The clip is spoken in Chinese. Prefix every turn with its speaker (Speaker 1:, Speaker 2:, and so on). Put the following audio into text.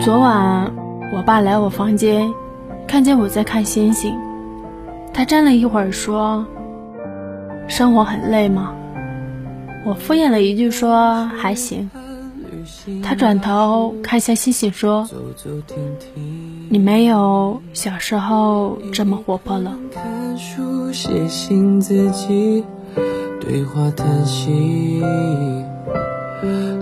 Speaker 1: 昨晚我爸来我房间，看见我在看星星，他站了一会儿说：“生活很累吗？”我敷衍了一句说：“还行。”他转头看向星星说：“你没有小时候这么活泼了。”，